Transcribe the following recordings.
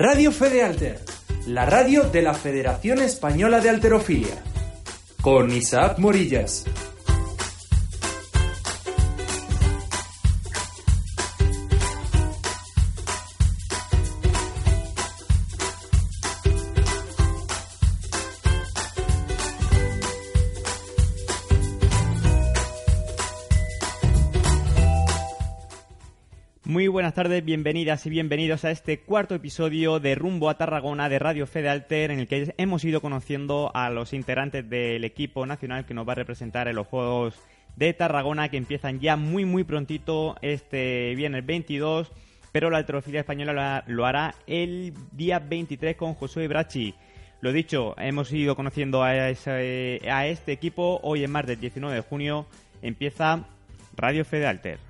Radio Fede Alter, la radio de la Federación Española de Alterofilia. Con Isaac Morillas. Buenas tardes, bienvenidas y bienvenidos a este cuarto episodio de Rumbo a Tarragona de Radio Fede Alter, en el que hemos ido conociendo a los integrantes del equipo nacional que nos va a representar en los Juegos de Tarragona, que empiezan ya muy muy prontito este viernes 22, pero la alterofilia española lo hará el día 23 con Josué Brachi. Lo dicho, hemos ido conociendo a, ese- a este equipo. Hoy en martes 19 de junio empieza Radio Fede Alter.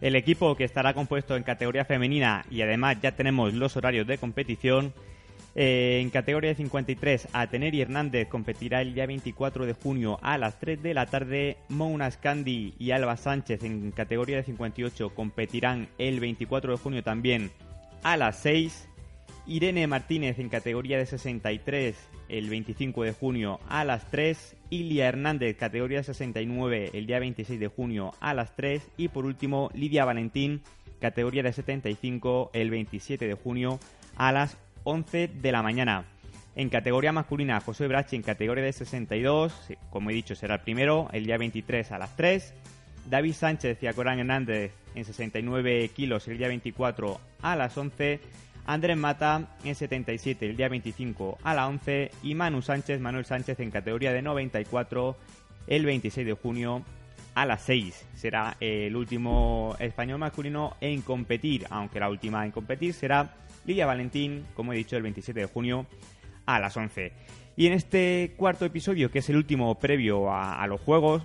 El equipo que estará compuesto en categoría femenina y además ya tenemos los horarios de competición. Eh, en categoría de 53, Ateneri Hernández competirá el día 24 de junio a las 3 de la tarde. Mounas Candy y Alba Sánchez en categoría de 58 competirán el 24 de junio también a las 6. Irene Martínez en categoría de 63 el 25 de junio a las 3. Ilia Hernández, categoría de 69 el día 26 de junio a las 3. Y por último, Lidia Valentín, categoría de 75 el 27 de junio a las 11 de la mañana. En categoría masculina, José Brachi en categoría de 62, como he dicho, será el primero, el día 23 a las 3. David Sánchez y Acorán Hernández en 69 kilos el día 24 a las 11. Andrés Mata en 77 el día 25 a las 11. Y Manu Sánchez, Manuel Sánchez en categoría de 94 el 26 de junio a las 6. Será el último español masculino en competir, aunque la última en competir será Lidia Valentín, como he dicho, el 27 de junio a las 11. Y en este cuarto episodio, que es el último previo a, a los Juegos,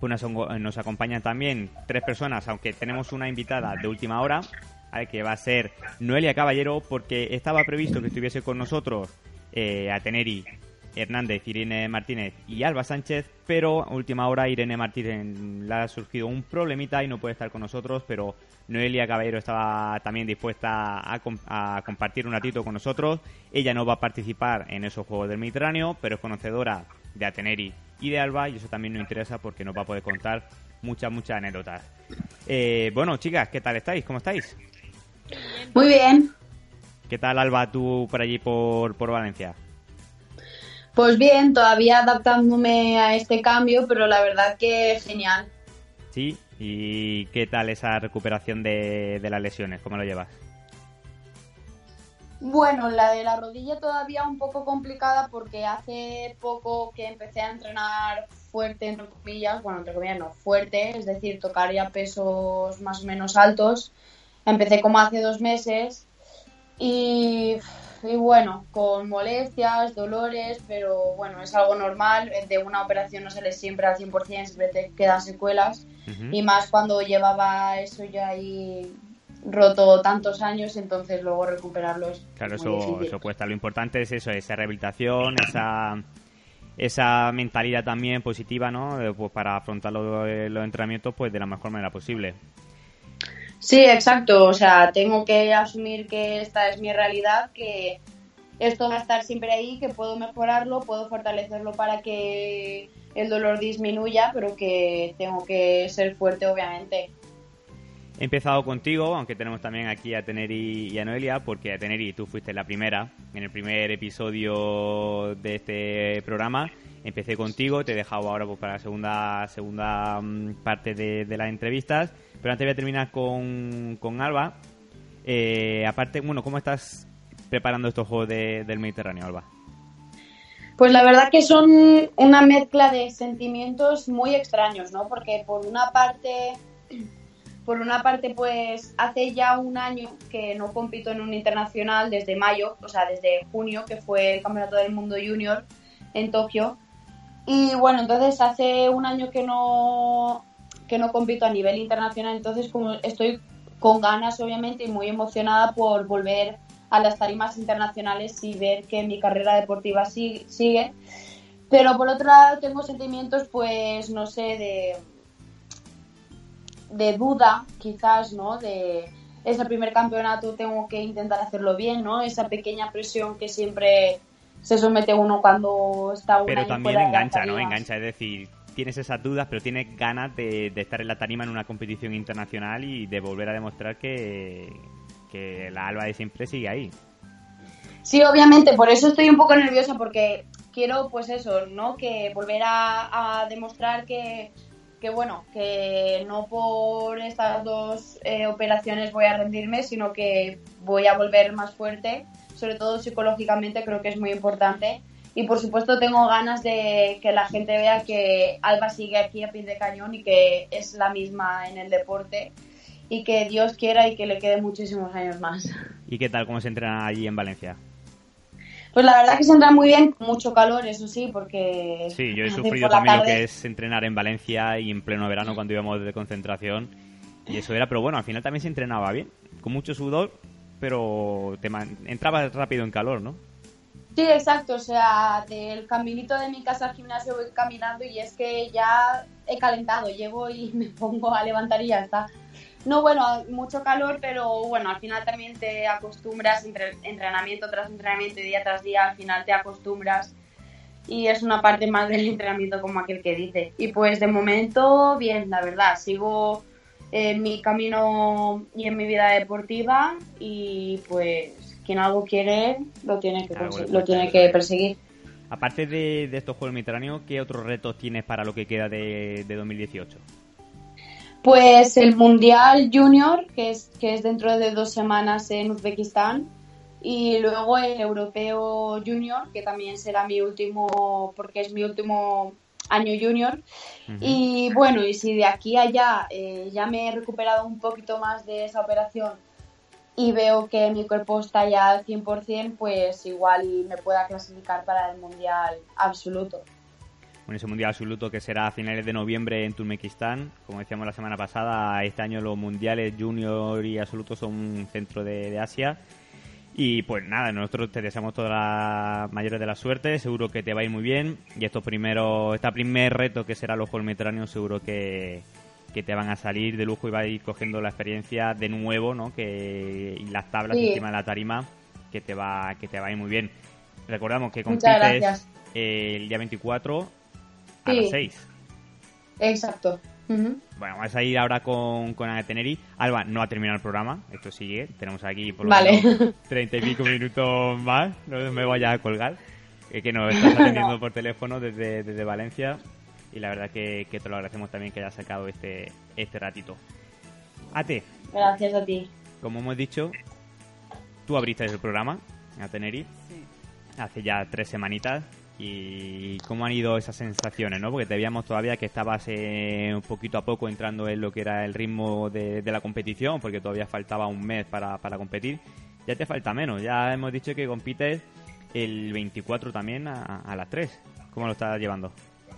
pues nos, nos acompañan también tres personas, aunque tenemos una invitada de última hora, ¿vale? que va a ser Noelia Caballero, porque estaba previsto que estuviese con nosotros eh, Ateneri Hernández, Irene Martínez y Alba Sánchez, pero a última hora Irene Martínez le ha surgido un problemita y no puede estar con nosotros, pero Noelia Caballero estaba también dispuesta a, a compartir un ratito con nosotros. Ella no va a participar en esos Juegos del Mediterráneo, pero es conocedora de Ateneri y de Alba y eso también nos interesa porque nos va a poder contar muchas, muchas anécdotas. Eh, bueno, chicas, ¿qué tal estáis? ¿Cómo estáis? Muy bien. ¿Qué tal, Alba, tú por allí por, por Valencia? Pues bien, todavía adaptándome a este cambio, pero la verdad que genial. ¿Sí? ¿Y qué tal esa recuperación de, de las lesiones? ¿Cómo lo llevas? Bueno, la de la rodilla todavía un poco complicada porque hace poco que empecé a entrenar fuerte, entre comillas, bueno, entre comillas no, fuerte, es decir, tocar ya pesos más o menos altos. Empecé como hace dos meses y, y bueno, con molestias, dolores, pero bueno, es algo normal. De una operación no sale siempre al 100%, siempre te quedan secuelas. Y más cuando llevaba eso ya ahí roto tantos años, entonces luego recuperarlo es Claro, muy eso, difícil. eso cuesta. Lo importante es eso, esa rehabilitación, esa, esa mentalidad también positiva, ¿no? Eh, Pues para afrontar los, los entrenamientos pues de la mejor manera posible. Sí, exacto. O sea, tengo que asumir que esta es mi realidad, que esto va a estar siempre ahí, que puedo mejorarlo, puedo fortalecerlo para que el dolor disminuya, pero que tengo que ser fuerte, obviamente. He empezado contigo, aunque tenemos también aquí a Teneri y a Noelia, porque a Teneri tú fuiste la primera, en el primer episodio de este programa. Empecé contigo, te he dejado ahora pues, para la segunda, segunda mm, parte de, de las entrevistas, pero antes voy a terminar con, con Alba. Eh, aparte, bueno, ¿cómo estás preparando estos juegos de- del Mediterráneo, Alba? Pues la verdad que son una mezcla de sentimientos muy extraños, ¿no? Porque por una parte, por una parte, pues hace ya un año que no compito en un internacional desde mayo, o sea, desde junio, que fue el Campeonato del Mundo Junior en Tokio. Y bueno, entonces hace un año que no que no compito a nivel internacional, entonces como estoy con ganas obviamente y muy emocionada por volver a las tarimas internacionales y ver que mi carrera deportiva si- sigue. Pero por otro lado tengo sentimientos, pues, no sé, de, de duda, quizás, ¿no? De ese primer campeonato tengo que intentar hacerlo bien, ¿no? Esa pequeña presión que siempre se somete uno cuando está un Pero también engancha, ¿no? Engancha, es decir, tienes esas dudas, pero tienes ganas de, de estar en la tarima en una competición internacional y de volver a demostrar que, que la Alba de siempre sigue ahí. Sí, obviamente, por eso estoy un poco nerviosa porque quiero, pues eso, ¿no? Que volver a, a demostrar que, que, bueno, que no por estas dos eh, operaciones voy a rendirme, sino que voy a volver más fuerte, sobre todo psicológicamente creo que es muy importante. Y por supuesto tengo ganas de que la gente vea que Alba sigue aquí a pie de cañón y que es la misma en el deporte y que Dios quiera y que le quede muchísimos años más. ¿Y qué tal? ¿Cómo se entrena allí en Valencia? Pues la verdad que se entra muy bien, con mucho calor, eso sí, porque... Sí, yo he sufrido también lo que es entrenar en Valencia y en pleno verano cuando íbamos de concentración. Y eso era, pero bueno, al final también se entrenaba bien, con mucho sudor, pero te man- entrabas rápido en calor, ¿no? Sí, exacto, o sea, del caminito de mi casa al gimnasio voy caminando y es que ya he calentado, llego y me pongo a levantar y ya está. No, bueno, mucho calor, pero bueno, al final también te acostumbras, entre entrenamiento tras entrenamiento y día tras día, al final te acostumbras y es una parte más del entrenamiento como aquel que dice. Y pues de momento, bien, la verdad, sigo en mi camino y en mi vida deportiva y pues quien algo quiere lo tiene que, le lo tiene que perseguir. Aparte de, de estos Juegos Mediterráneos, ¿qué otros retos tienes para lo que queda de, de 2018? Pues el Mundial Junior, que es, que es dentro de dos semanas en Uzbekistán, y luego el Europeo Junior, que también será mi último, porque es mi último año junior. Y bueno, y si de aquí a allá eh, ya me he recuperado un poquito más de esa operación y veo que mi cuerpo está ya al 100%, pues igual me pueda clasificar para el Mundial absoluto. Bueno, ese Mundial Absoluto que será a finales de noviembre en Turkmenistán. Como decíamos la semana pasada, este año los Mundiales Junior y Absoluto son un centro de, de Asia. Y pues nada, nosotros te deseamos todas las mayores de la suerte, seguro que te va a ir muy bien. Y estos primeros, este primer reto que será los Juegos Mediterráneos, seguro que, que te van a salir de lujo y vas a ir cogiendo la experiencia de nuevo, ¿no? Que, y las tablas Sí. encima de la tarima, que te va, que te va a ir muy bien. Recordamos que compites gracias. el día 24 a las 6. Exacto. Bueno, vamos a ir ahora con, con Ana Teneri. Alba no ha terminado el programa, esto sigue. Tenemos aquí por lo Vale. menos treinta y pico minutos más. No me vaya a colgar. eh, que nos estás atendiendo por teléfono desde, desde Valencia. Y la verdad que, que te lo agradecemos también que hayas sacado este, este ratito. Ate, Gracias a ti. como hemos dicho, tú abriste el programa a Teneri hace ya tres semanitas. ¿Y cómo han ido esas sensaciones? ¿no? Porque te veíamos todavía que estabas eh, un poquito a poco entrando en lo que era el ritmo de, de la competición, porque todavía faltaba un mes para, para competir. Ya te falta menos, ya hemos dicho que compites el 24 también a, a las 3. ¿Cómo lo estás llevando?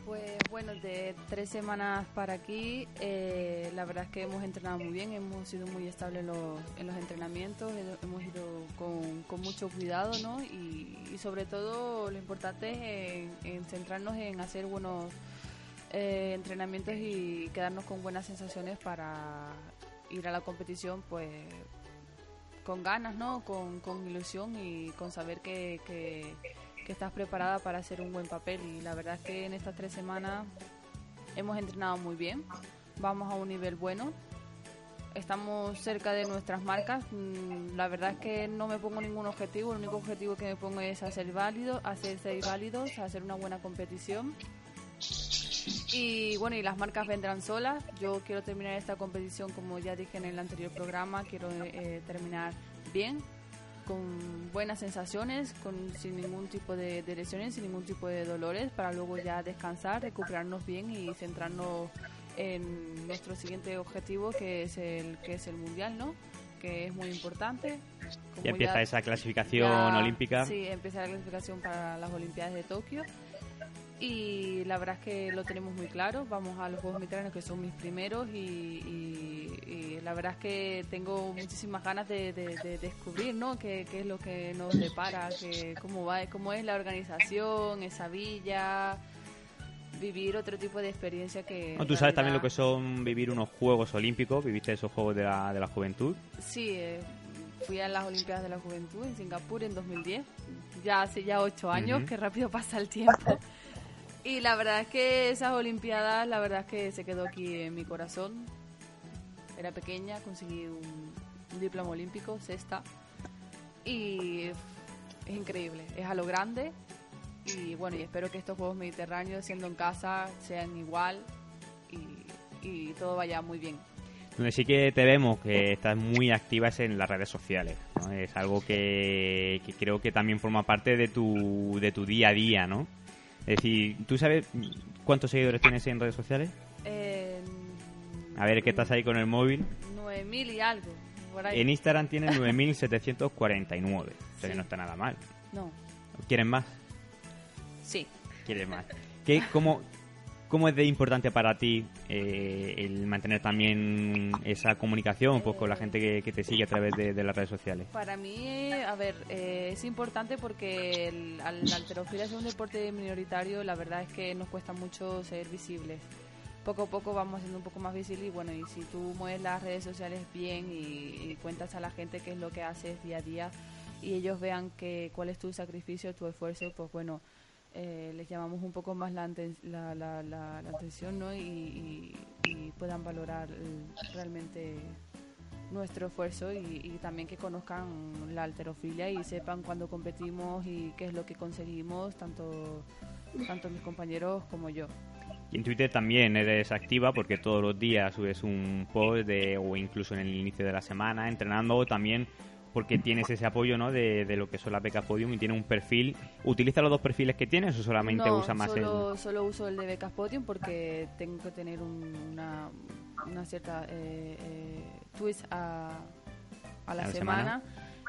Pues bueno, de tres semanas para aquí, eh, la verdad es que hemos entrenado muy bien, hemos sido muy estables en los, en los entrenamientos, he- hemos ido con, mucho cuidado, ¿no? Y, sobre todo lo importante es en, en centrarnos en hacer buenos eh, entrenamientos y quedarnos con buenas sensaciones para ir a la competición, pues con ganas, ¿no? Con, con ilusión y con saber que, que, que estás preparada para hacer un buen papel. Y la verdad es que en estas tres semanas hemos entrenado muy bien, vamos a un nivel bueno. estamos cerca de nuestras marcas. Mm, La verdad es que no me pongo ningún objetivo. El único objetivo que me pongo es hacer válido, hacer ser válidos, hacer una buena competición. Y bueno, y las marcas vendrán solas. Yo quiero terminar esta competición, como ya dije en el anterior programa, quiero eh, terminar bien, con buenas sensaciones, con, sin ningún tipo de, de lesiones, sin ningún tipo de dolores, para luego ya descansar, recuperarnos bien y centrarnos en nuestro siguiente objetivo, que es el, que es el mundial, ¿no? Que es muy importante. Como Ya empieza ya- esa clasificación ya- olímpica. Sí, empieza la clasificación para las Olimpiadas de Tokio. Y la verdad es que lo tenemos muy claro. Vamos a los Juegos Mediterráneos, que son mis primeros. Y, y- y la verdad es que tengo muchísimas ganas de, de- de descubrir ¿no? qué, qué es lo que nos depara, que, cómo, va, cómo es la organización, esa villa. Vivir otro tipo de experiencia que. No, tú sabes también lo que son vivir unos Juegos Olímpicos, viviste esos Juegos de la, de la Juventud. Sí, eh, fui a las Olimpiadas de la Juventud en Singapur en 2010, ya hace ya ocho años, Ujú. que rápido pasa el tiempo. Y la verdad es que esas Olimpiadas, la verdad es que se quedó aquí en mi corazón. Era pequeña, conseguí un, un diploma olímpico, sexta. Y es increíble, es a lo grande. Y bueno, y espero que estos Juegos Mediterráneos, siendo en casa, sean igual y, y todo vaya muy bien. Donde sí que te vemos que estás muy activa es en las redes sociales. ¿no? Es algo que, que creo que también forma parte de tu, de tu día a día, ¿no? Es decir, ¿tú sabes cuántos seguidores tienes en redes sociales? Eh, A ver, que estás ahí con el móvil. 9000 y algo. Por ahí. En Instagram tienes 9.749. O sea que Sí. no está nada mal. No, ¿Quieren más? sí. ¿Quieres más? ¿Qué, cómo, ¿Cómo es de importante para ti eh, el mantener también esa comunicación pues, con la gente que, que te sigue a través de, de las redes sociales? Para mí, a ver, eh, es importante porque el, la halterofilia es un deporte minoritario, la verdad es que nos cuesta mucho ser visibles. Poco a poco vamos siendo un poco más visibles y bueno, y si tú mueves las redes sociales bien y, cuentas a la gente qué es lo que haces día a día y ellos vean cuál es tu sacrificio, tu esfuerzo, pues bueno, eh, les llamamos un poco más la, aten- la, la, la- la atención ¿no? y, puedan valorar realmente nuestro esfuerzo y, y también que conozcan la alterofilia y sepan cuándo competimos y qué es lo que conseguimos, tanto, tanto mis compañeros como yo. Y en Twitter también eres activa porque todos los días subes un post de, o incluso en el inicio de la semana, entrenando también porque tienes ese apoyo ¿no? de, de lo que son las becas Podium y tienes un perfil. ¿Utiliza los dos perfiles que tienes o solamente no, usa más solo, solo uso el de becas podium porque tengo que tener un- una, una cierta eh, eh, twist a, a la A la semana.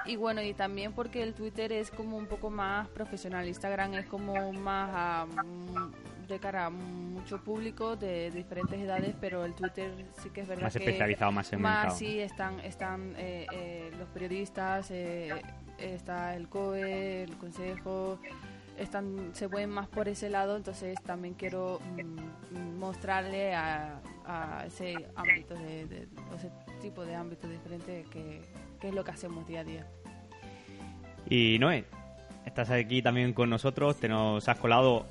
Y bueno, y también porque el Twitter es como un poco más profesional, Instagram es como más mm, de cara a mucho público de diferentes edades, pero el Twitter sí que es verdad más que especializado, más segmentado? más sí están están eh, eh, los periodistas eh, está el COE el consejo están se ven más por ese lado entonces también quiero mm, mostrarle a, a ese ámbito de, de- ese tipo de ámbito diferente que, que es lo que hacemos día a día Y Noé, estás aquí también con nosotros, te nos has colado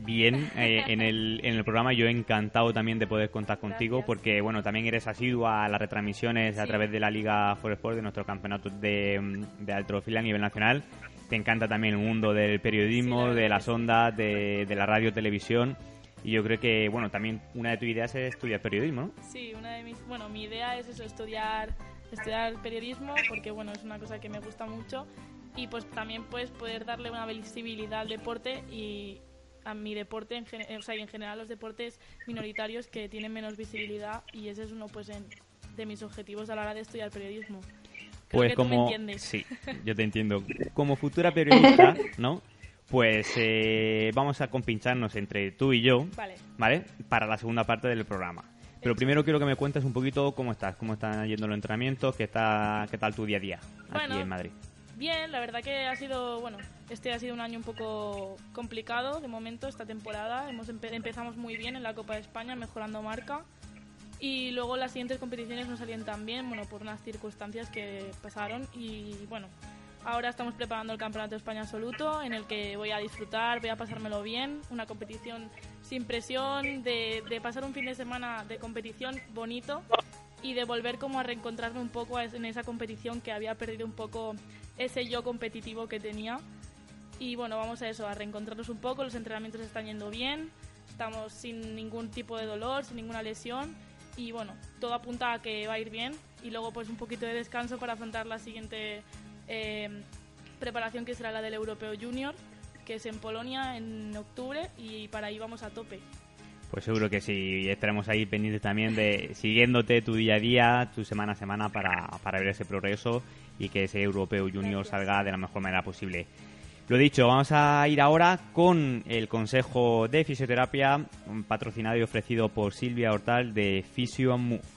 bien eh, en, el, en el programa. Yo encantado también de poder contar contigo Gracias. porque, bueno, también eres asidua a las retransmisiones a Sí. través de la Liga For Sport, de nuestro campeonato de, mm, de alterofilia a nivel nacional. Te encanta también el mundo del periodismo, Sí, de las ondas, de, de la radio, televisión. Y yo creo que, bueno, también una de tus ideas es estudiar periodismo, ¿no? Sí, una de mis, bueno, mi idea es eso, estudiar, estudiar periodismo, porque bueno, es una cosa que me gusta mucho y pues también pues poder darle una visibilidad al deporte y a mi deporte, en, o sea, y en general los deportes minoritarios que tienen menos visibilidad y ese es uno pues en- de mis objetivos a la hora de estudiar periodismo. Creo Pues que tú me como entiendes. sí, yo te entiendo. Como futura periodista, ¿no? Pues eh, vamos a compincharnos entre tú y yo, Vale. ¿vale? Para la segunda parte del programa. Pero primero quiero que me cuentes un poquito cómo estás, cómo están yendo los entrenamientos, qué está, qué tal tu día a día aquí en Madrid. Bien, la verdad que ha sido, bueno, este ha sido un año un poco complicado de momento, esta temporada. Hemos empe- empezamos muy bien en la Copa de España, mejorando marca. Y luego las siguientes competiciones no salían tan bien, bueno, por unas circunstancias que pasaron. Y bueno, ahora estamos preparando el Campeonato de España Absoluto, en el que voy a disfrutar, voy a pasármelo bien. Una competición sin presión, de, pasar un fin de semana de competición bonito. y de volver como a reencontrarme un poco en esa competición que había perdido un poco ese yo competitivo que tenía. Y bueno, vamos a eso, a reencontrarnos un poco, los entrenamientos están yendo bien, estamos sin ningún tipo de dolor, sin ninguna lesión y bueno, todo apunta a que va a ir bien y luego pues un poquito de descanso para afrontar la siguiente eh, preparación que será la del Europeo Junior, que es en Polonia en octubre y para ahí vamos a tope. Pues seguro que sí, estaremos ahí pendientes también de siguiéndote tu día a día, tu semana a semana para, para ver ese progreso y que ese Europeo Junior salga de la mejor manera posible. Lo dicho, vamos a ir ahora con el consejo de fisioterapia patrocinado y ofrecido por Silvia Hortal de Physio Move.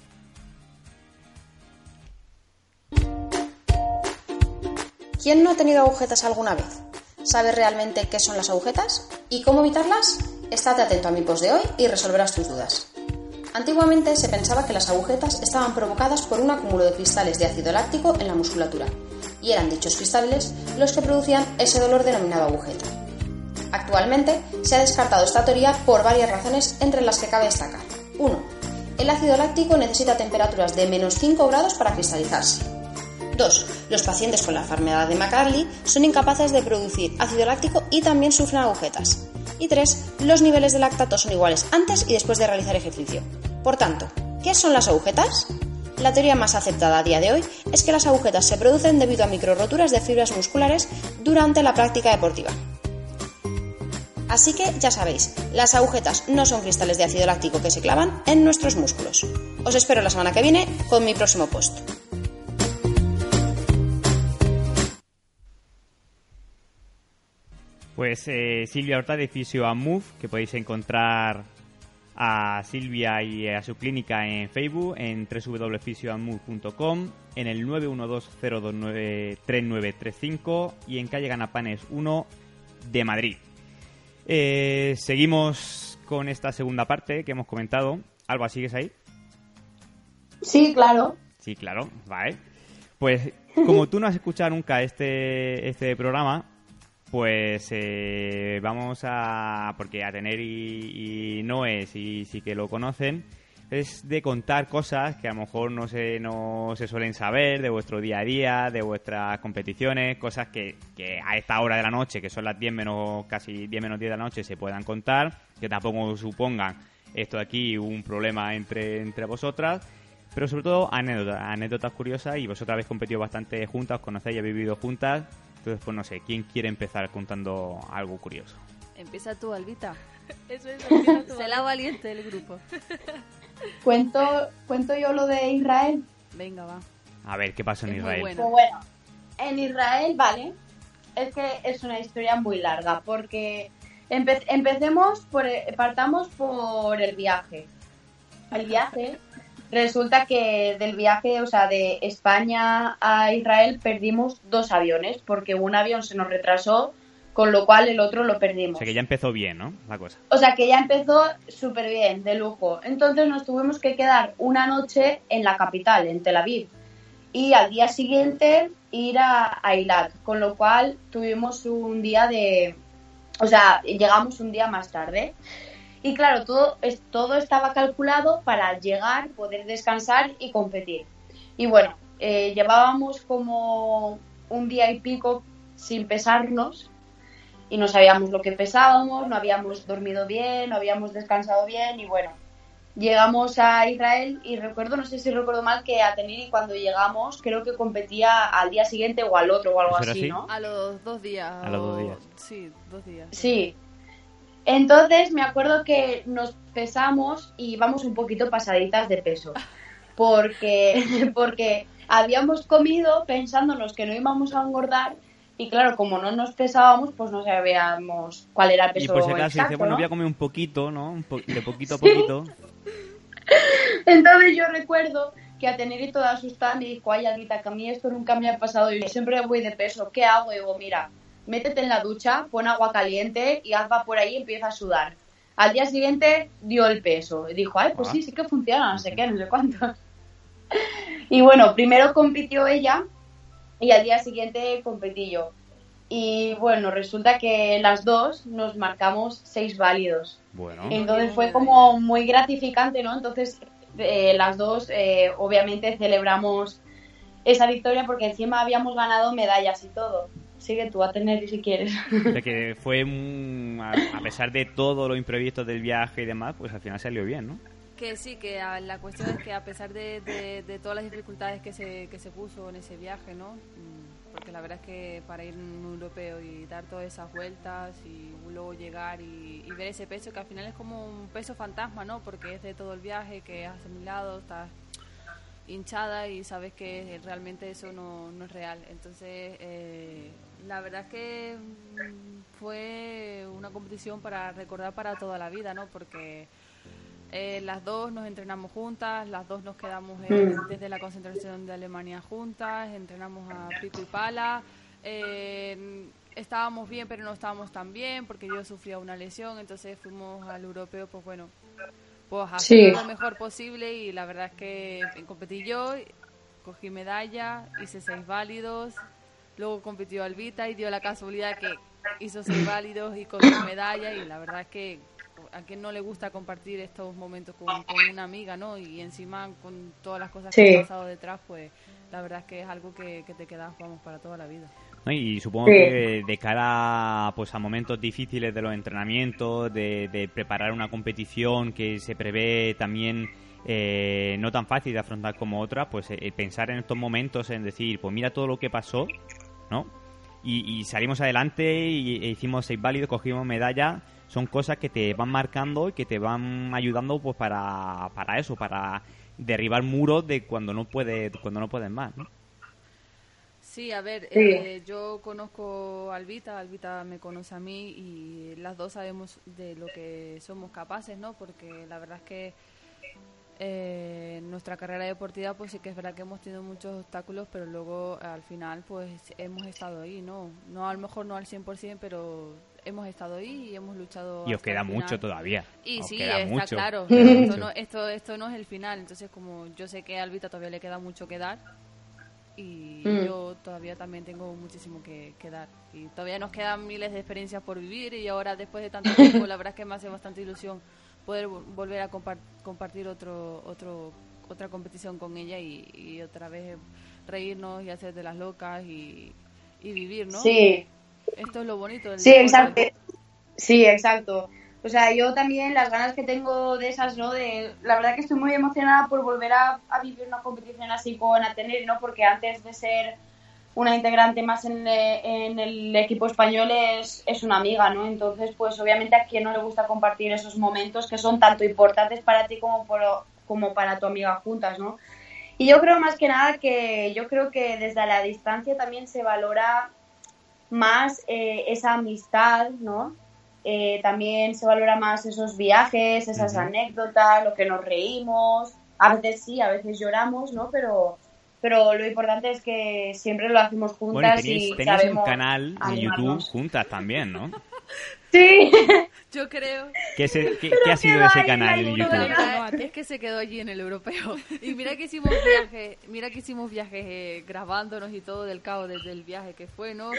¿Quién no ha tenido agujetas alguna vez? ¿Sabes realmente qué son las agujetas? ¿Y cómo evitarlas? Estate atento a mi post de hoy y resolverás tus dudas. Antiguamente se pensaba que las agujetas estaban provocadas por un acúmulo de cristales de ácido láctico en la musculatura, y eran dichos cristales los que producían ese dolor denominado agujeta. Actualmente se ha descartado esta teoría por varias razones entre las que cabe destacar. 1. El ácido láctico necesita temperaturas de menos 5 grados para cristalizarse. 2. Los pacientes con la enfermedad de McCarley son incapaces de producir ácido láctico y también sufren agujetas. Y 3. Los niveles de lactato son iguales antes y después de realizar ejercicio. Por tanto, ¿qué son las agujetas? La teoría más aceptada a día de hoy es que las agujetas se producen debido a microroturas de fibras musculares durante la práctica deportiva. Así que ya sabéis, las agujetas no son cristales de ácido láctico que se clavan en nuestros músculos. Os espero la semana que viene con mi próximo post. Pues eh, Silvia Horta de Physio and Move, que podéis encontrar a Silvia y a su clínica en Facebook, en www.physioandmove.com, en el 912-029-3935 y en calle Ganapanes 1 de Madrid. Eh, seguimos con esta segunda parte que hemos comentado. Alba, ¿sigues ahí? Sí, claro. Sí, claro, vale. Pues como tú no has escuchado nunca este, este programa, pues eh, vamos a. Porque a tener y, no es, y sí que lo conocen, es de contar cosas que a lo mejor no se, no se suelen saber de vuestro día a día, de vuestras competiciones, cosas que, que a esta hora de la noche, que son las 10 menos, casi 10 menos 10 de la noche, se puedan contar, que tampoco supongan esto aquí un problema entre, entre vosotras. Pero sobre todo anécdotas, anécdotas curiosas y vosotras habéis competido bastante juntas, os conocéis y habéis vivido juntas entonces, pues no sé, ¿quién quiere empezar contando algo curioso? Empieza tú, Albita. Eso es, Sé la valiente del grupo. ¿Cuento, ¿Cuento yo lo de Israel? Venga, va. A ver, ¿qué pasa en Es Israel? bueno. Pues bueno, en Israel, vale, es que es una historia muy larga porque empe- empecemos por, partamos por el viaje. El viaje, resulta que del viaje, o sea, de España a Israel perdimos dos aviones porque un avión se nos retrasó, con lo cual el otro lo O perdimos. sea, que ya empezó bien, ¿no? La cosa. O sea que ya empezó súper bien, de lujo. Entonces nos tuvimos que quedar una noche en la capital, en Tel Aviv. Y al día siguiente ir a, a. Con lo cual tuvimos un día de... O sea, llegamos un día más tarde. Y claro, todo, es- todo estaba calculado para llegar, poder descansar y competir. Y bueno, eh, llevábamos como un día y pico sin pesarnos y no sabíamos lo que pesábamos, no habíamos dormido bien, no habíamos descansado bien y bueno, llegamos a Israel y recuerdo, no sé si recuerdo mal, que a cuando llegamos creo que competía al día siguiente o al otro o algo ¿Eso era así, así? ¿no? A los dos días. A los dos o- días. Sí, dos días. Sí. Entonces me acuerdo que nos pesamos y íbamos un poquito pasaditas de peso. Porque, porque habíamos comido pensándonos que no íbamos a engordar y claro, como no nos pesábamos, pues no sabíamos cuál era el Y peso por si acaso dice, exacto, bueno, ¿no? voy a comer un poquito, ¿no? Un po- de poquito a Sí. poquito. Entonces yo recuerdo que a tener toda asustada me dijo, ay, Alita, que a mí esto nunca me ha pasado y siempre voy de peso, ¿qué hago? Y digo, mira, métete en la ducha, pon agua caliente y haz por ahí y empieza a sudar. Al día siguiente dio el peso y dijo, ay, pues Ah. sí, sí que funciona, no sé qué, no sé cuánto. Y bueno, primero compitió ella y al día siguiente competí yo. Y bueno, resulta que las dos nos marcamos seis válidos. Bueno, Entonces fue como muy gratificante, ¿no? Entonces eh, las dos eh, obviamente celebramos esa victoria porque encima habíamos ganado medallas y todo. Sigue tú a tener si quieres. O sea que fue, un- a, a pesar de todo lo imprevisto del viaje y demás, pues al final salió bien, ¿no? Que sí, que a- la cuestión es que a pesar de, de- de todas las dificultades que se, que se puso en ese viaje, ¿no? Mm, Porque la verdad es que para ir en un europeo y dar todas esas vueltas y luego llegar y, y ver ese peso, que al final es como un peso fantasma, ¿no? Porque es de todo el viaje que has asimilado, estás hinchada y sabes que realmente eso no, no es real. Entonces, eh, la verdad es que mm, fue una competición para recordar para toda la vida, ¿no? Porque eh, las dos nos entrenamos juntas, las dos nos quedamos eh, desde la concentración de Alemania juntas, entrenamos a Pico y Pala. eh, estábamos bien, pero no estábamos tan bien porque yo sufría una lesión, entonces fuimos al europeo, pues bueno, pues Sí. lo mejor posible y la verdad es que competí yo, cogí medalla, hice seis válidos, luego compitió Albita y dio la casualidad que hizo seis válidos y cogió medalla y la verdad es que a quien no le gusta compartir estos momentos con, con una amiga, ¿no? Y encima con todas las cosas que han pasado detrás, pues la verdad es que es algo que, que te quedas, vamos, para toda la vida. ¿no? Y supongo Sí. que de cara pues, a momentos difíciles de los entrenamientos, de, de preparar una competición que se prevé también eh, no tan fácil de afrontar como otra, pues eh, pensar en estos momentos, en decir, pues mira todo lo que pasó, ¿no? Y, y salimos adelante y, e hicimos seis válidos, cogimos medalla, son cosas que te van marcando y que te van ayudando pues para, para eso, para derribar muros de cuando no puedes cuando no puedes más, ¿no? Sí, a ver, Sí. eh, yo conozco a Albita, Albita me conoce a mí y las dos sabemos de lo que somos capaces, ¿no? Porque la verdad es que eh, nuestra carrera deportiva, pues sí que es verdad que hemos tenido muchos obstáculos, pero luego al final, pues hemos estado ahí, ¿no? No a lo mejor no al 100%, pero hemos estado ahí y hemos luchado. Y os queda mucho todavía. Y Os sí, queda está mucho. claro. Esto no, esto, esto no es el final. Entonces, como yo sé que a Albita todavía le queda mucho que dar y Mm. yo todavía también tengo muchísimo que, que dar. Y todavía nos quedan miles de experiencias por vivir y ahora, después de tanto tiempo, la verdad es que me hace bastante ilusión poder vo- volver a compar- compartir otro, otro, otra competición con ella y, y otra vez reírnos y hacer de las locas y, y vivir, ¿no? Sí, Esto es lo bonito del Sí, deporte. exacto. Sí, exacto. O sea, yo también las ganas que tengo de esas, ¿no? De, la verdad que estoy muy emocionada por volver a, a vivir una competición así con Ateneri, ¿no? Porque antes de ser una integrante más en, eh, en el equipo español es, es una amiga, ¿no? Entonces, pues obviamente a quien no le gusta compartir esos momentos que son tanto importantes para ti como, por, como para tu amiga juntas, ¿no? Y yo creo más que nada que yo creo que desde la distancia también se valora más eh, esa amistad, ¿no? Eh, también se valora más esos viajes, esas anécdotas, lo que nos reímos. A veces sí, a veces lloramos, ¿no? Pero, pero lo importante es que siempre lo hacemos Bueno, y juntas tenéis, y tenéis un canal de YouTube juntas también, ¿no? Sí, Yo creo ¿Qué, se- qué- qué ha sido de ese canal en No, YouTube? verdad es que se quedó allí en el europeo. Y mira que hicimos viajes, mira que hicimos viajes eh, grabándonos y todo del cabo desde el viaje que fue, ¿no?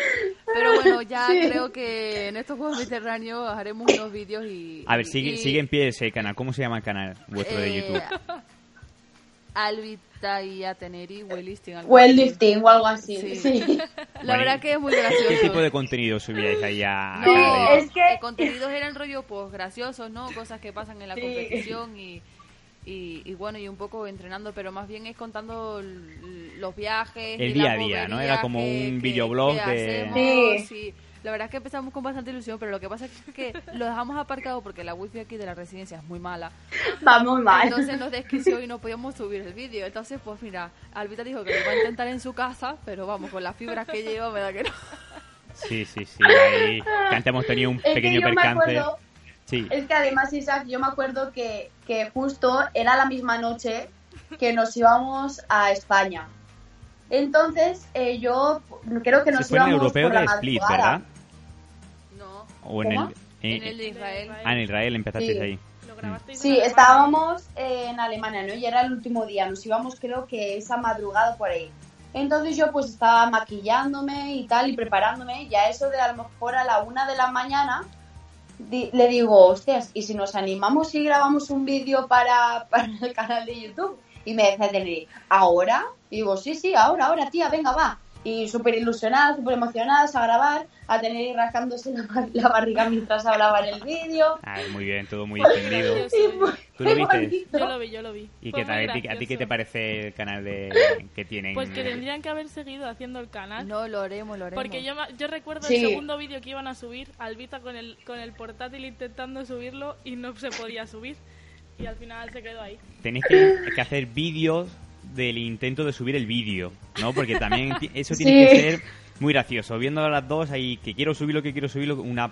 Pero bueno, ya creo que en estos Juegos Mediterráneos haremos unos vídeos y... A ver, sigue, y- sigue en pie ese canal. ¿Cómo se llama el canal vuestro de eh, YouTube? Albita y Ateneri, Weightlifting. algo así. weightlifting o algo así. Sí. Sí. La Bueno, verdad que es muy gracioso. ¿Qué tipo de contenido subíais ahí a, a No, YouTube? es que- los contenidos eran rollo pues graciosos, ¿no? Cosas que pasan en la Sí. competición y, y, y bueno, y un poco entrenando, pero más bien es contando los viajes. El y día a día, ¿no? Era como un videoblog de- hacemos, Sí. y La verdad es que empezamos con bastante ilusión, pero lo que pasa es que lo dejamos aparcado porque la wifi aquí de la residencia es muy mala. Va muy mal. Entonces nos desquició y no podíamos subir el vídeo. Entonces, pues mira, Albita dijo que lo iba a intentar en su casa, pero vamos, con las fibras que lleva me da que no. Sí, sí, sí. Ahí, que antes hemos tenido un Es que pequeño percance. acuerdo, Sí. es que además, Isaac, yo me acuerdo que, que justo era la misma noche que nos íbamos a España. Entonces, eh, yo creo que Se nos fue en el íbamos europeo por la de Split, madrugada. ¿verdad? O en el, ¿Cómo? en- en el de Israel. Ah, en Israel empezasteis Sí. ahí. Sí, estábamos eh, en Alemania, ¿no? Y era el último día, nos íbamos creo que esa madrugada por ahí. Entonces yo pues estaba maquillándome y tal y preparándome y a eso de a lo mejor a la una de la mañana di- le digo, hostias, ¿y si nos animamos y grabamos un vídeo para, para el canal de YouTube? Y me dice Teneri, ¿ahora? Y digo, sí, sí, ahora, ahora, tía, venga, va. Y súper ilusionada, súper emocionadas a grabar, a Teneri rascándose la, bar- la barriga mientras hablaba en el vídeo. Ah, muy bien, todo muy entendido. Sí. muy ¿Tú lo viste? Yo lo vi, yo lo vi. ¿Y Fue qué tal? ¿A ti, qué te parece el canal de que tienen? Pues que tendrían que haber seguido haciendo el canal. No, lo haremos, lo haremos. Porque yo, yo recuerdo Sí. el segundo vídeo que iban a subir, Albita con el, con el portátil intentando subirlo y no se podía subir. Y al final se quedó ahí. Tenéis que, que hacer vídeos del intento de subir el vídeo, ¿no? Porque también eso tiene Sí. que ser muy gracioso. Viendo a las dos ahí que quiero subirlo, que quiero subirlo, una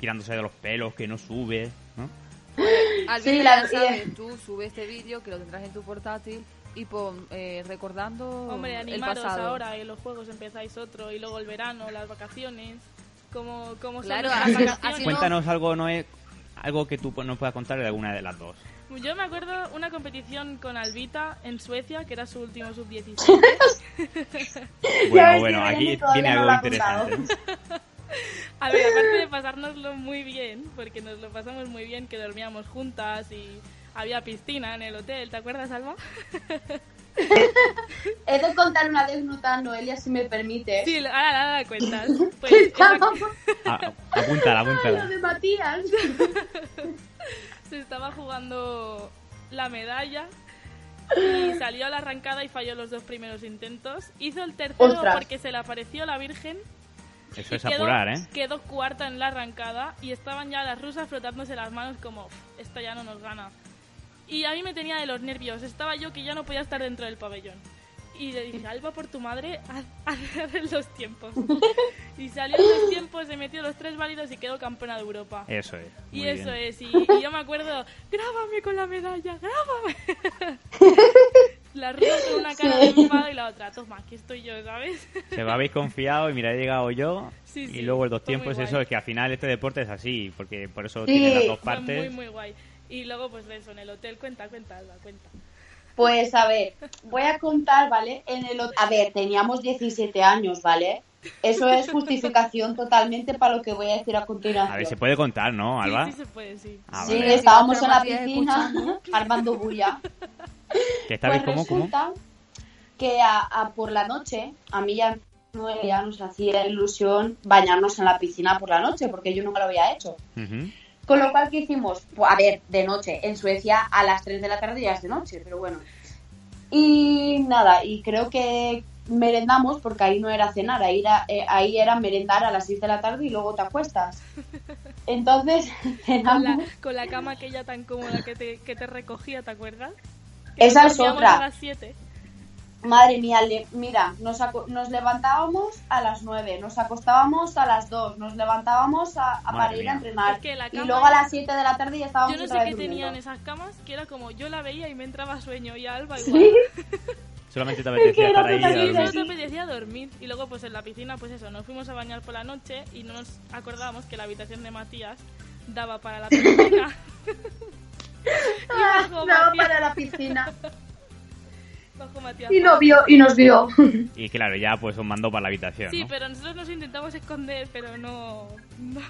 tirándose de los pelos, que no sube, ¿no? Al Sí, final la- tú subes este vídeo que lo tendrás en tu portátil y pon eh, recordando Hombre, el animaros pasado. ahora, en los juegos empezáis otro, y luego el verano, las vacaciones. ¿Cómo, cómo son Claro, vacaciones? así no- Cuéntanos algo, no es algo que tú pues, nos puedas contar de alguna de las dos. Yo me acuerdo una competición con Albita en Suecia, que era su último sub-17. Bueno, bueno, aquí viene no algo lo ha interesante. contado. ¿no? A ver, aparte de pasárnoslo muy bien, porque nos lo pasamos muy bien, que dormíamos juntas y había piscina en el hotel, ¿te acuerdas, Alba? He de contar una anécdota, Noelia, si me permite. Sí, ahora, ahora la cuentas. Pues Ah, apúntala, lo apúntala. de Matías. Se estaba jugando la medalla y salió a la arrancada y falló los dos primeros intentos. Hizo el tercero Ostras. porque se le apareció la Virgen. Eso es quedó, apurar, ¿eh? quedó cuarta en la arrancada y estaban ya las rusas frotándose las manos como, "Uf, esta ya no nos gana. Y a mí me tenía de los nervios, estaba yo que ya no podía estar dentro del pabellón. Y le dije, Alba, por tu madre, haz, los tiempos. y salió en los tiempos, se metió los tres válidos y quedó campeona de Europa. Eso es. Y muy eso bien. es, y, y yo me acuerdo, grábame con la medalla, grábame. la rusa con una cara de enfado y la otra, toma, aquí estoy yo, ¿sabes? Se me habéis confiado y mira, he llegado yo. Sí, sí, y luego el dos fue tiempos, eso es que al final este deporte es así, porque por eso Sí. tiene las dos Fue partes. muy, muy guay. Y luego, pues eso, en el hotel, cuenta, cuenta, Alba, cuenta. Pues a ver, voy a contar, ¿vale? En el A ver, teníamos 17 años, ¿vale? Eso es justificación totalmente para lo que voy a decir a continuación. A ver, se puede contar, ¿no, Alba? Sí, sí se puede, sí. Ah, Sí, vale. estábamos en la piscina armando bulla. ¿Que estabais pues cómo, cómo? resulta que a, a por la noche, a mí ya Noelia nos hacía ilusión bañarnos en la piscina por la noche, porque yo nunca lo había hecho. Con lo cual, ¿qué hicimos? Pues, a ver, de noche. En Suecia a las 3 de la tarde ya es de noche, pero bueno. Y nada, y creo que merendamos, porque ahí no era cenar, ahí era, eh, ahí era merendar a las 6 de la tarde y luego te acuestas. Entonces, Con la, cenamos. con la cama aquella tan cómoda que te, que te recogía, ¿te acuerdas? Que Esa es otra. a las 7. Madre mía, le- mira, nos, aco- nos levantábamos a las 9, nos acostábamos a las 2, nos levantábamos a, a para ir mía. a entrenar. Es que y luego a las 7 de la tarde ya estábamos Yo no otra sé vez qué tenían esas camas, que era como yo la veía y me entraba sueño y a Alba Sí. igual. Solamente te apetecía que estar ahí Sí, solo te sí. apetecía dormir. Y luego, pues en la piscina, pues eso, nos fuimos a bañar por la noche y no nos acordábamos que la habitación de Matías daba para la piscina. Ah, y bajo daba Matías, para la piscina. Y nos vio, y nos vio. Y claro, ya pues os mandó para la habitación, Sí, ¿no? pero nosotros nos intentamos esconder, pero no. No,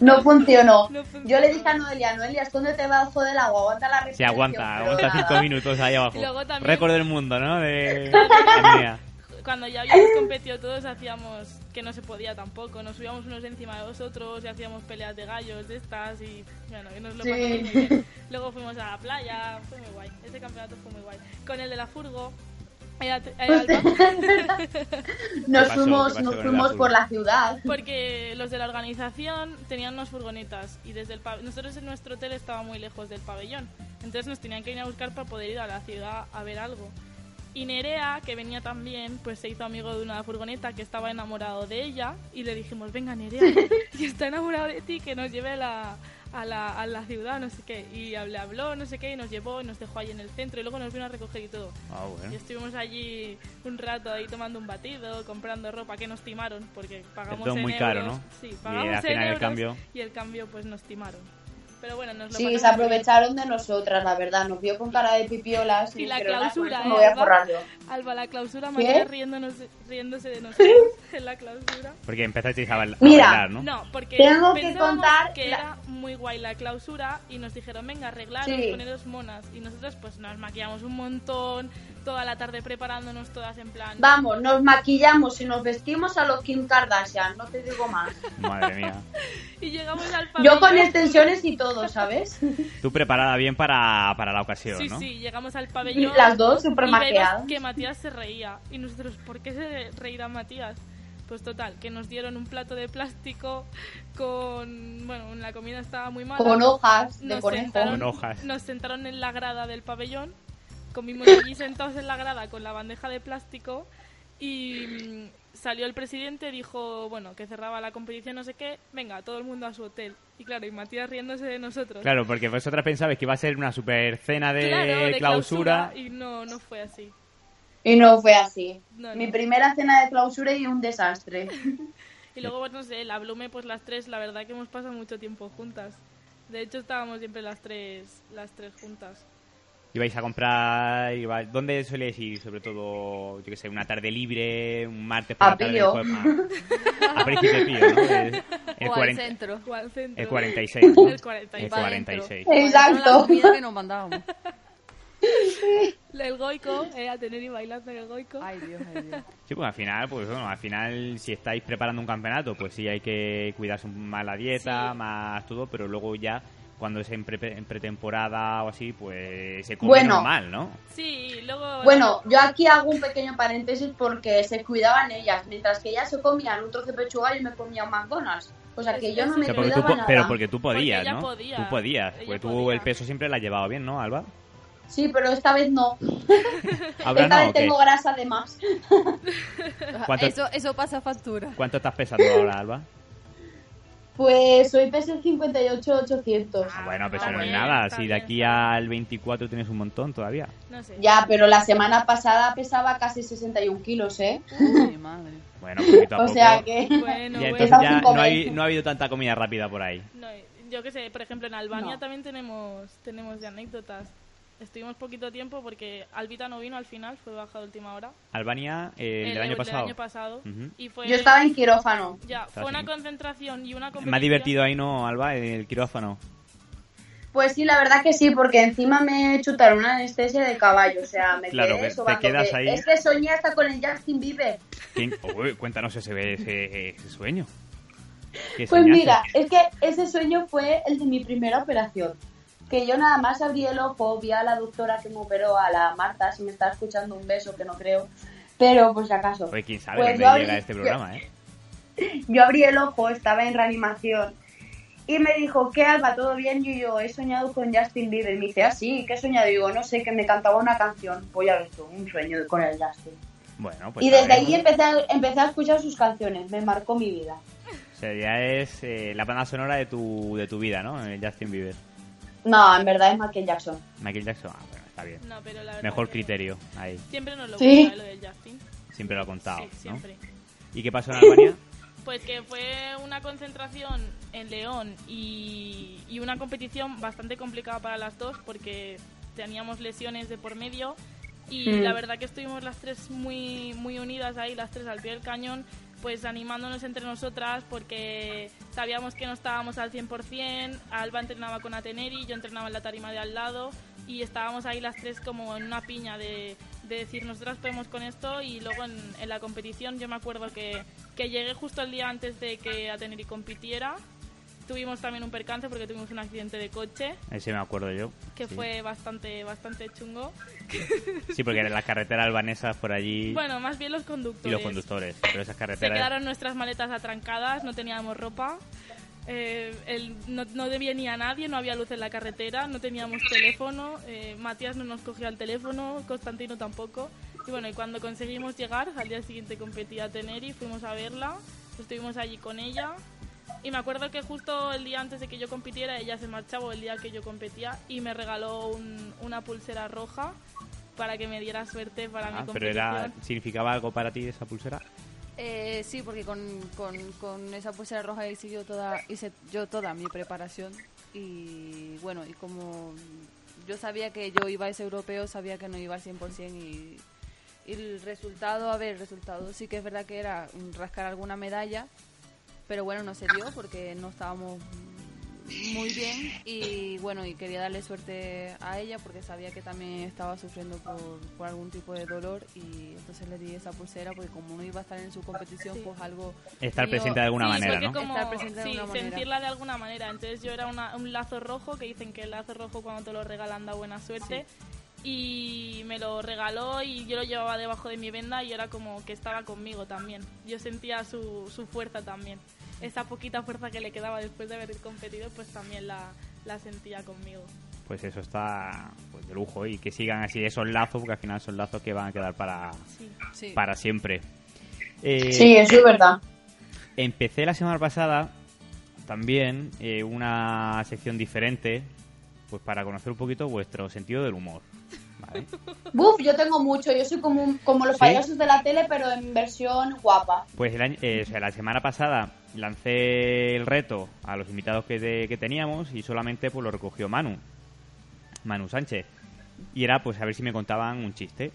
No funcionó. No funcionó. Yo le dije a Noelia, Noelia, escóndete debajo del agua, aguanta la respiración. aguanta, pero aguanta nada. cinco minutos ahí abajo. También- Récord del mundo, ¿no? De... Cuando ya habíamos competido todos, hacíamos que no se podía tampoco. Nos subíamos unos encima de los otros y hacíamos peleas de gallos de estas y bueno, que nos lo Sí. pasamos muy bien. Luego fuimos a la playa, fue muy guay. Ese campeonato fue muy guay. Con el de la furgo, era, era. Nos pasó? fuimos, ¿Qué pasó nos fuimos azul? por la ciudad. porque los de la organización tenían unas furgonetas y desde el pab- nosotros en nuestro hotel estaba muy lejos del pabellón. Entonces nos tenían que ir a buscar para poder ir a la ciudad a ver algo. Y Nerea, que venía también, pues se hizo amigo de una furgoneta que estaba enamorado de ella y le dijimos, venga Nerea, y está enamorado de ti, que nos lleve a la, a la, a la ciudad, no sé qué. Y le habló, no sé qué, y nos llevó y nos dejó ahí en el centro y luego nos vino a recoger y todo. Ah, Y estuvimos allí un rato ahí tomando un batido, comprando ropa que nos timaron porque pagamos todo en muy caro, euros. ¿no? Sí, Y pagamos al final en el euros cambio- y el cambio pues nos timaron. Pero bueno, nos lo Sí, se aprovecharon de nosotras, la verdad. Nos vio con cara de pipiolas y, Y la "Ah, con clausura, ¿eh, me voy a Alba? forrar yo. Alba, la clausura, riéndonos, riéndose de nosotros en la clausura. Porque empezasteis a, bail- a Mira, bailar, ¿no? No, porque Tengo que contar que la- era muy guay la clausura y nos dijeron, venga, arreglaros, Sí. poneros monas. Y nosotros pues nos maquillamos un montón, toda la tarde preparándonos todas en plan... Vamos, nos maquillamos y nos vestimos a los Kim Kardashian, no te digo más. Madre mía. Y llegamos al Yo pabellón. con extensiones y todo, ¿sabes? Tú preparada bien para, para la ocasión, Sí, ¿no? sí, llegamos al pabellón. Las dos súper maqueadas. que Matías se reía. Y nosotros, ¿por qué se reirá Matías? Pues total, que nos dieron un plato de plástico con... Bueno, la comida estaba muy mala. Con hojas de nos conejo. sentaron, Con hojas. Nos sentaron en la grada del pabellón. Comimos allí sentados en la grada con la bandeja de plástico. Y mm, salió el presidente, dijo, bueno, que cerraba la competición, no sé qué. Venga, todo el mundo a su hotel. Y claro, y Matías riéndose de nosotros. Claro, porque vosotras pensabais que iba a ser una super cena de, Claro, de clausura. Y no, no fue así. Y no fue así. No, Mi primera cena de clausura y un desastre. Y luego, pues no sé, la Blume, pues las tres, la verdad que hemos pasado mucho tiempo juntas. De hecho, estábamos siempre las tres, las tres juntas. Ibais a comprar... iba- ¿Dónde solíais ir? Sobre todo, yo que sé, una tarde libre, un martes por A la tarde. Pío. después- A, Príncipe Pío, ¿no? El, el o 40 al centro. O al centro. el 46, ¿no? El 46. El Pa' 46. dentro. Exacto. La comida que nos mandábamos. El Goico, eh, a tener y bailando en el Goico. Ay, Dios, ay, Dios. Sí, pues al final, pues bueno, al final si estáis preparando un campeonato, pues sí hay que cuidarse más la dieta, Sí. más todo, pero luego ya cuando es en, pre- en pretemporada o así, pues se come Bueno. normal, ¿no? Sí, luego... Bueno, yo aquí hago un pequeño paréntesis porque se cuidaban ellas. Mientras que ellas se comían un trozo de pechuga, yo me comía un McDonald's. O sea que yo no me O sea, porque tú, cuidaba po- nada. pero porque tú podías, ¿no? podía. Tú podías, Ella pues tú podía. el peso siempre la has llevado bien, ¿no, Alba? Sí, pero esta vez no. Ahora esta no, vez tengo grasa de más. ¿Cuánto- Eso, eso pasa factura. ¿Cuánto estás pesando ahora, Alba? Pues hoy pesé 58,800. Ah, bueno, eso no es nada. Si de aquí al 24 tienes un montón todavía. No sé. Ya, pero la semana pasada pesaba casi 61 kilos, ¿eh? Uy, madre. Bueno, poquito a O poco. sea que... Bueno, bueno. entonces Estás ya no, hay, no ha habido tanta comida rápida por ahí. No, yo qué sé, por ejemplo, en Albania No. también tenemos, tenemos de anécdotas. Estuvimos poquito tiempo porque Albita no vino al final, fue bajado a última hora. Albania, eh, el, El del año pasado. año pasado. Ujú. Y fue, Yo estaba en quirófano. Ya, Está fue una concentración y una competición. Me ha divertido ahí, ¿no, Alba? El quirófano. Pues sí, la verdad que sí, porque encima me chutaron una anestesia de caballo, o sea, me Claro, que quedé te sobando, quedas que- ahí. Es que soñé hasta con el Justin Bieber. ¿Quién- Uy, cuéntanos ese, ese, ese sueño. ¿Qué Pues soñaste? mira, es que ese sueño fue el de mi primera operación. Que yo nada más abrí el ojo, vi a la doctora que me operó, a la Marta, si me está escuchando un beso, que no creo, pero por si acaso. Oye, quién sabe Pues dónde yo abrí- llega este programa, ¿eh? Yo abrí el ojo, estaba en reanimación. Y me dijo, ¿qué Alba? ¿Todo bien? Y yo, he soñado con Justin Bieber. Y me dice, ah, sí, ¿qué he soñado? Y digo, no sé, que me cantaba una canción. Pues ya ves tú, un sueño con el Justin. Bueno, pues y desde ahí empecé a, empecé a escuchar sus canciones, me marcó mi vida. O sea, ya es eh, la banda sonora de tu, de tu vida, ¿no? El Justin Bieber. No, en verdad es Michael Jackson. Michael Jackson, ah, bueno, está bien. No, pero la verdad Mejor que criterio, ahí. Siempre nos lo Sí. lo del Justin. Siempre lo ha contado, Sí, ¿no? siempre. ¿Y qué pasó en Albania? Pues que fue una concentración en León y, y una competición bastante complicada para las dos porque teníamos lesiones de por medio y Mm. la verdad que estuvimos las tres muy, muy unidas ahí, las tres al pie del cañón, pues animándonos entre nosotras porque sabíamos que no estábamos al 100%, Alba entrenaba con Ateneri, yo entrenaba en la tarima de al lado y estábamos ahí las tres como en una piña de, de decir nosotras podemos con esto y luego en, en la competición yo me acuerdo que, que llegué justo el día antes de que Ateneri compitiera. Tuvimos también un percance porque tuvimos un accidente de coche Ese me acuerdo yo. que sí. fue bastante bastante chungo. Sí, porque en las carreteras albanesas por allí Bueno, más bien los conductores. y los conductores. Pero esas Se carreteras... quedaron nuestras maletas atrancadas, no teníamos ropa. eh, el- no, no debía ni a nadie, no había luz en la carretera, no teníamos teléfono. eh, Matías no nos cogía el teléfono, Constantino tampoco. Y bueno, y cuando conseguimos llegar, al día siguiente competía Teneri, fuimos a verla, estuvimos allí con ella. Y me acuerdo que justo el día antes de que yo compitiera, ella se marchaba o el día que yo competía y me regaló un- una pulsera roja para que me diera suerte para mi Ah, pero competición. era, ¿significaba algo para ti esa pulsera? Eh, sí, porque con, con, con esa pulsera roja hice yo toda, hice yo toda mi preparación. y bueno, y como yo sabía que yo iba a ese europeo, sabía que no iba al 100% y, y el resultado, a ver, el resultado sí que es verdad que era rascar alguna medalla, pero bueno, no se dio porque no estábamos muy bien y bueno, y quería darle suerte a ella porque sabía que también estaba sufriendo por, por algún tipo de dolor y entonces le di esa pulsera porque como no iba a estar en su competición, Sí. pues algo... Estar mío- presente de alguna Sí, manera, ¿no? como- Estar presente de sí, manera. sentirla de alguna manera. Entonces yo era una- un lazo rojo, que dicen que el lazo rojo cuando te lo regalan da buena suerte. Y me lo regaló y yo lo llevaba debajo de mi venda y era como que estaba conmigo también. Yo sentía su, su fuerza también. Esa poquita fuerza que le quedaba después de haber competido, pues también la, la sentía conmigo. Pues eso está pues, de lujo y que sigan así esos lazos, porque al final son lazos que van a quedar para, Sí. Sí. para siempre. Eh, Sí, eso es verdad. Empecé la semana pasada también eh, una sección diferente, pues para conocer un poquito vuestro sentido del humor. ¿vale? Buf, yo tengo mucho. Yo soy como, un- como los ¿Sí? payasos de la tele, pero en versión guapa. Pues el año- eh, o sea, la semana pasada lancé el reto a los invitados que, te- que teníamos y solamente pues lo recogió Manu, Manu Sánchez. Y era pues a ver si me contaban un chiste.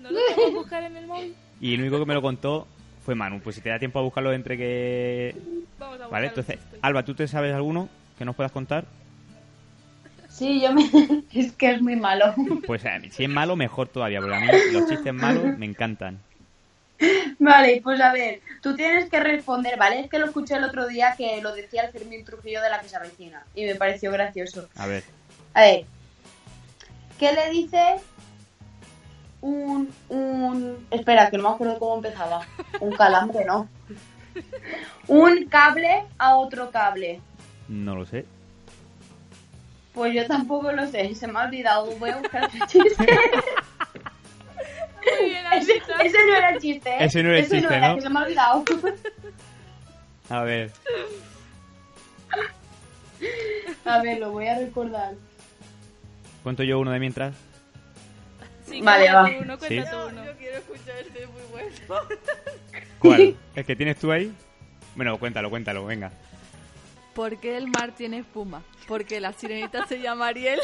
¿No lo puedo buscar en el móvil? Y el único que me lo contó fue Manu. Pues si te da tiempo a buscarlo entre que... Vamos a Vale, entonces. Alba, ¿tú te sabes alguno que nos puedas contar? Sí, yo me... es que es muy malo. Pues eh, si es malo, mejor todavía, porque a mí los chistes malos me encantan. Vale, pues a ver, tú tienes que responder, ¿vale? Es que lo escuché el otro día que lo decía el Fermín Trujillo de la que se avecina y me pareció gracioso. A ver, A ver, ¿qué le dice un, un... Espera, que no me acuerdo cómo empezaba. Un calambre, ¿no? Un cable a otro cable. no lo sé. Pues yo tampoco lo sé, se me ha olvidado. Voy a buscar otro chiste. Ese, ese no era el chiste, ¿eh? Ese no era el chiste, era, ¿no? que se me ha olvidado. A ver, A ver, lo voy a recordar. cuento yo uno de mientras. Sí, Vale, va. uno, cuenta tú uno. quiero escuchar este muy bueno. ¿Cuál? ¿El que tienes tú ahí? Bueno, cuéntalo, cuéntalo, venga. ¿Por qué el mar tiene espuma? Porque la sirenita se llama Ariel.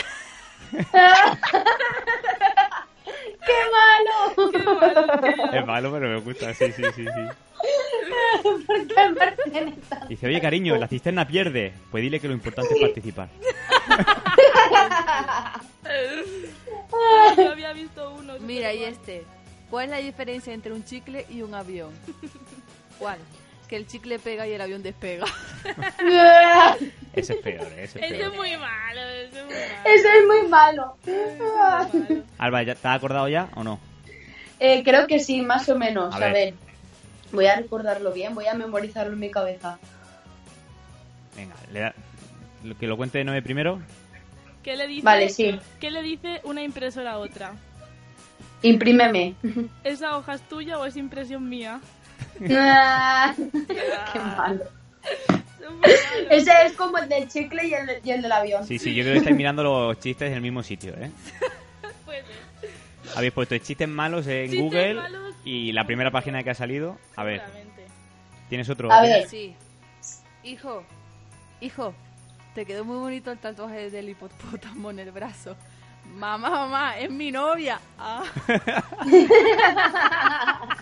¡Qué malo! Es malo, pero me gusta, sí, sí, sí, sí. ¿Por qué tanto? Dice, oye, cariño, la cisterna pierde. Pues dile que lo importante es participar. Yo había visto uno. Mira, y este. ¿Cuál es la diferencia entre un chicle y un avión? ¿Cuál? Que el chicle pega y el avión despega. Ese es peor, ese es Ese es muy malo, ese es muy malo. Eso es muy malo. Malo. Alba, ¿ya ¿te has acordado ya o no? Eh, creo que sí, más o menos. A A ver. Voy a recordarlo bien, voy a memorizarlo en mi cabeza. Venga, le da... lo- que lo cuente Noé primero. ¿Qué le dice? Vale, sí. ¿Qué le dice una impresora a otra? Imprímeme. ¿Esa hoja es tuya o es impresión mía? Ah, Qué malo. Muy malos. Ese es como el del chicle y el, y el del avión. Sí, sí, yo creo que estáis mirando los chistes en el mismo sitio, ¿eh? Puede. Habéis puesto chistes malos en Chistes Google malos. y la primera página que ha salido. A ver, Seguramente. ¿tienes otro? A ver. Sí. Hijo, hijo, te quedó muy bonito el tatuaje del hipopótamo en el brazo. Mamá, mamá, es mi novia. Ah.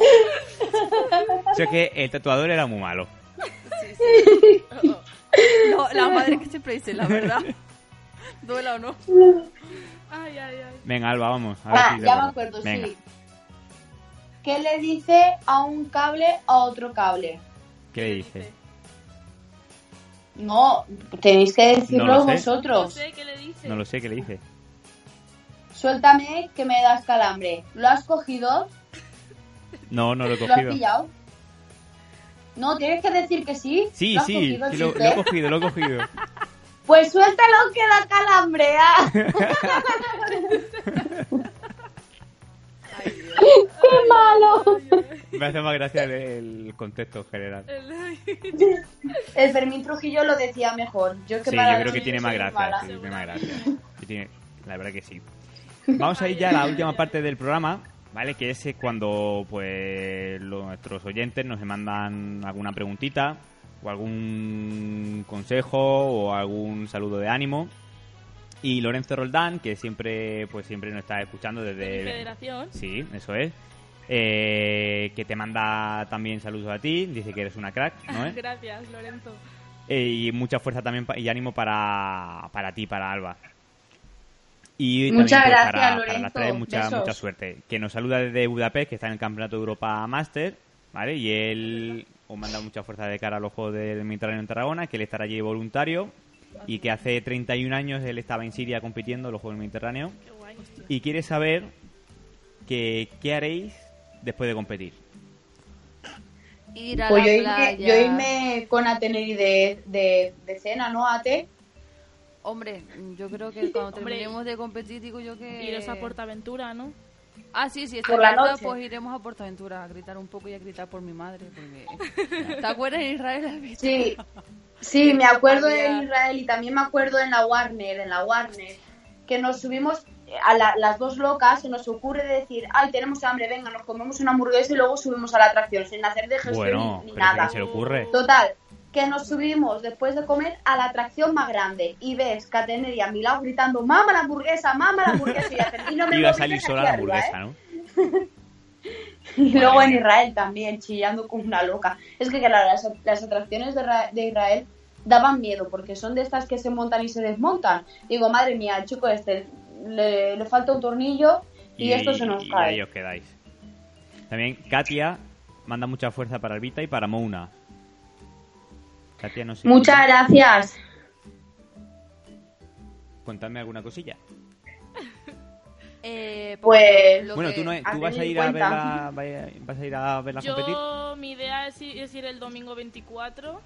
O sea que el tatuador era muy malo. No, la madre que siempre dice la verdad. Duela o no. Ay, ay, ay. Venga, Alba, vamos. A ver Ah, si ya me acuerdo, Venga. sí. ¿Qué le dice a un cable a otro cable? ¿Qué le dice? No, tenéis que decirlo No lo sé. No vosotros. sé qué le dice. No lo sé, ¿qué le dice? Suéltame que me das calambre. ¿Lo has cogido? No, no lo he ¿Lo has cogido. pillado? No, tienes que decir que sí. Sí, ¿Lo has sí, cogido sí, lo, he cogido, lo he cogido. Pues suéltalo que da calambre. ah. ¡Qué malo! Me hace más gracia el, el contexto general. El- Fermín Trujillo lo decía mejor. Yo que Sí, para yo creo que tiene más gracia. sí, tiene más gracia. La verdad que sí. Vamos a ir ya a la última parte del programa, ¿vale? Que es eh, cuando pues los- nuestros oyentes nos mandan alguna preguntita o algún consejo o algún saludo de ánimo. Y Lorenzo Roldán, que siempre pues siempre nos está escuchando De desde... federación. Sí, eso es. Eh, que te manda también saludos a ti, dice que eres una crack, ¿no es? Gracias, Lorenzo. Eh, y mucha fuerza también y ánimo para, para ti, para Alba. Y Muchas también, pues, gracias, para, para Lorenzo. las tres, mucha, Besos. mucha suerte. Que nos saluda desde Budapest, que está en el Campeonato de Europa Master, ¿vale? Y él os manda mucha fuerza de cara a los Juegos del Mediterráneo en Tarragona, que él estará allí voluntario y que hace 31 años él estaba en Siria compitiendo en los Juegos del Mediterráneo Qué guay. y quiere saber que, qué haréis después de competir. Ir a Pues la yo irme, playa. yo irme con Ateneri de, de, de cena, ¿no, Ate? Hombre, yo creo que cuando Hombre. terminemos de competir, digo yo que... Iros a Portaventura, ¿no? Ah, sí, sí, está Por la abierta, noche. pues iremos a Portaventura a gritar un poco y a gritar por mi madre. Porque... ¿Te acuerdas en Israel? Sí, sí, me acuerdo en Israel y también me acuerdo en la Warner, en la Warner, que nos subimos a la- las dos locas, se nos ocurre decir, ay, tenemos hambre, venga, nos comemos una hamburguesa y luego subimos a la atracción, sin hacer de gestión Bueno, ni, ni pero ¿qué nada. se le ocurre? Total, que nos subimos después de comer a la atracción más grande y ves que a y mi lado gritando, mama la hamburguesa, mama la hamburguesa y, hacen, y no me Iba a salir sola la arriba, hamburguesa, ¿eh? ¿no? Y luego en. Israel también, chillando como una loca. Es que claro, las, las atracciones de, de Israel daban miedo, porque son de estas que se montan y se desmontan. Digo, madre mía, chico este le, le falta un tornillo y, esto se nos y cae. ahí os quedáis. También Katia manda mucha fuerza para Albita y para Mouna. Katia, no sé. Muchas gracias. Contadme alguna cosilla. Eh, Pues, lo Bueno, que- tú, no, tú vas a ir a verla, vas a ir a verla competir. Yo, mi idea es ir, es ir el domingo 24.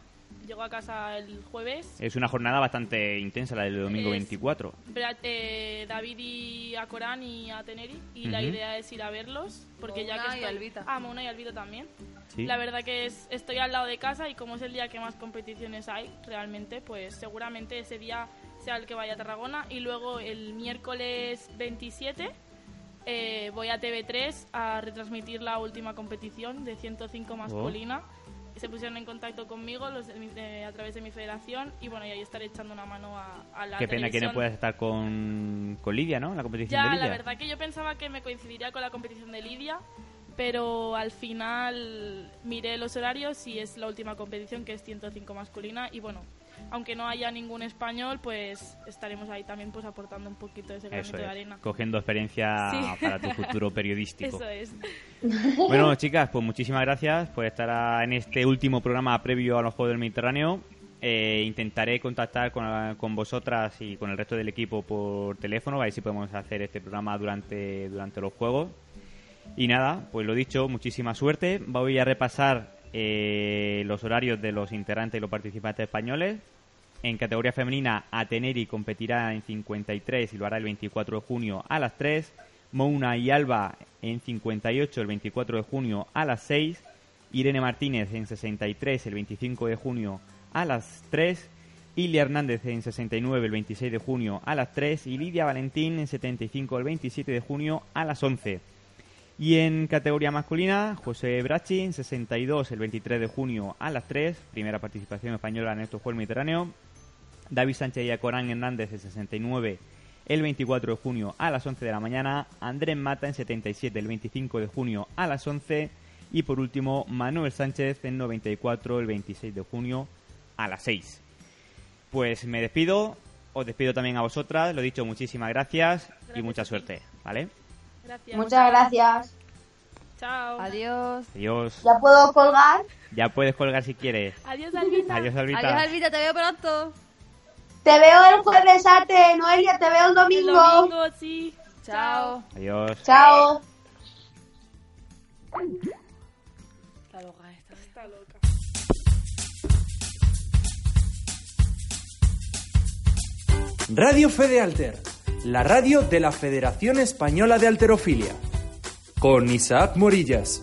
Llego a casa el jueves. Es una jornada bastante intensa la del domingo Es- 24. Bra- eh, David y a Corán y a Teneri. Y la idea es ir a verlos. Porque ya que y estoy... Albita. Ah, Mona y Albita también. Sí. La verdad que es, estoy al lado de casa y como es el día que más competiciones hay, realmente, pues seguramente ese día sea el que vaya a Tarragona. Y luego el miércoles 27 eh, voy a TV3 a retransmitir la última competición de 105 masculina. Se pusieron en contacto conmigo los de mi- de- a través de mi federación y bueno, y ahí estaré echando una mano a, a la Qué pena que no puedas estar con, con Lidia, ¿no? En la competición Ya, de Lidia. la verdad que yo pensaba que me coincidiría con la competición de Lidia, pero al final miré los horarios y es la última competición que es 105 masculina y bueno, aunque no haya ningún español, pues estaremos ahí también pues aportando un poquito de ese granito de arena. Cogiendo experiencia Sí. para tu futuro periodístico. Eso es. Bueno, chicas, pues muchísimas gracias por estar en este último programa previo a los Juegos del Mediterráneo. Eh, intentaré contactar con, con vosotras y con el resto del equipo por teléfono, a ver si podemos hacer este programa durante, durante los Juegos. Y nada, pues lo dicho, muchísima suerte. Voy a repasar eh, los horarios de los integrantes y los participantes españoles. En categoría femenina, Ateneri competirá en 53 y lo hará el 24 de junio a las 3. Mouna y Alba en 58 el 24 de junio a las 6. Irene Martínez en 63 el 25 de junio a las 3. Ilia Hernández en 69 el 26 de junio a las 3. Y Lidia Valentín en 75 el 27 de junio a las 11. Y en categoría masculina, José Brachi en 62 el 23 de junio a las 3, primera participación española en estos Juegos Mediterráneos. David Sánchez y Acorán Hernández en 69 el 24 de junio a las 11 de la mañana. Andrés Mata en 77 el 25 de junio a las 11. Y por último, Manuel Sánchez en 94 el 26 de junio a las 6. Pues me despido, os despido también a vosotras, lo dicho, muchísimas gracias, y mucha suerte, ¿vale? Gracias. Muchas gracias. Chao. Adiós. Adiós. ¿Ya puedo colgar? Ya puedes colgar si quieres. Adiós, Albita. Adiós, Albita. Adiós, Alvita, te veo pronto. Te veo el jueves, Ate. Noelia, te veo el El domingo. domingo, sí. Chao. Adiós. Chao. Está loca esta. Está loca. Radio Fede Alter, la radio de la Federación Española de Alterofilia. Con Isaac Morillas.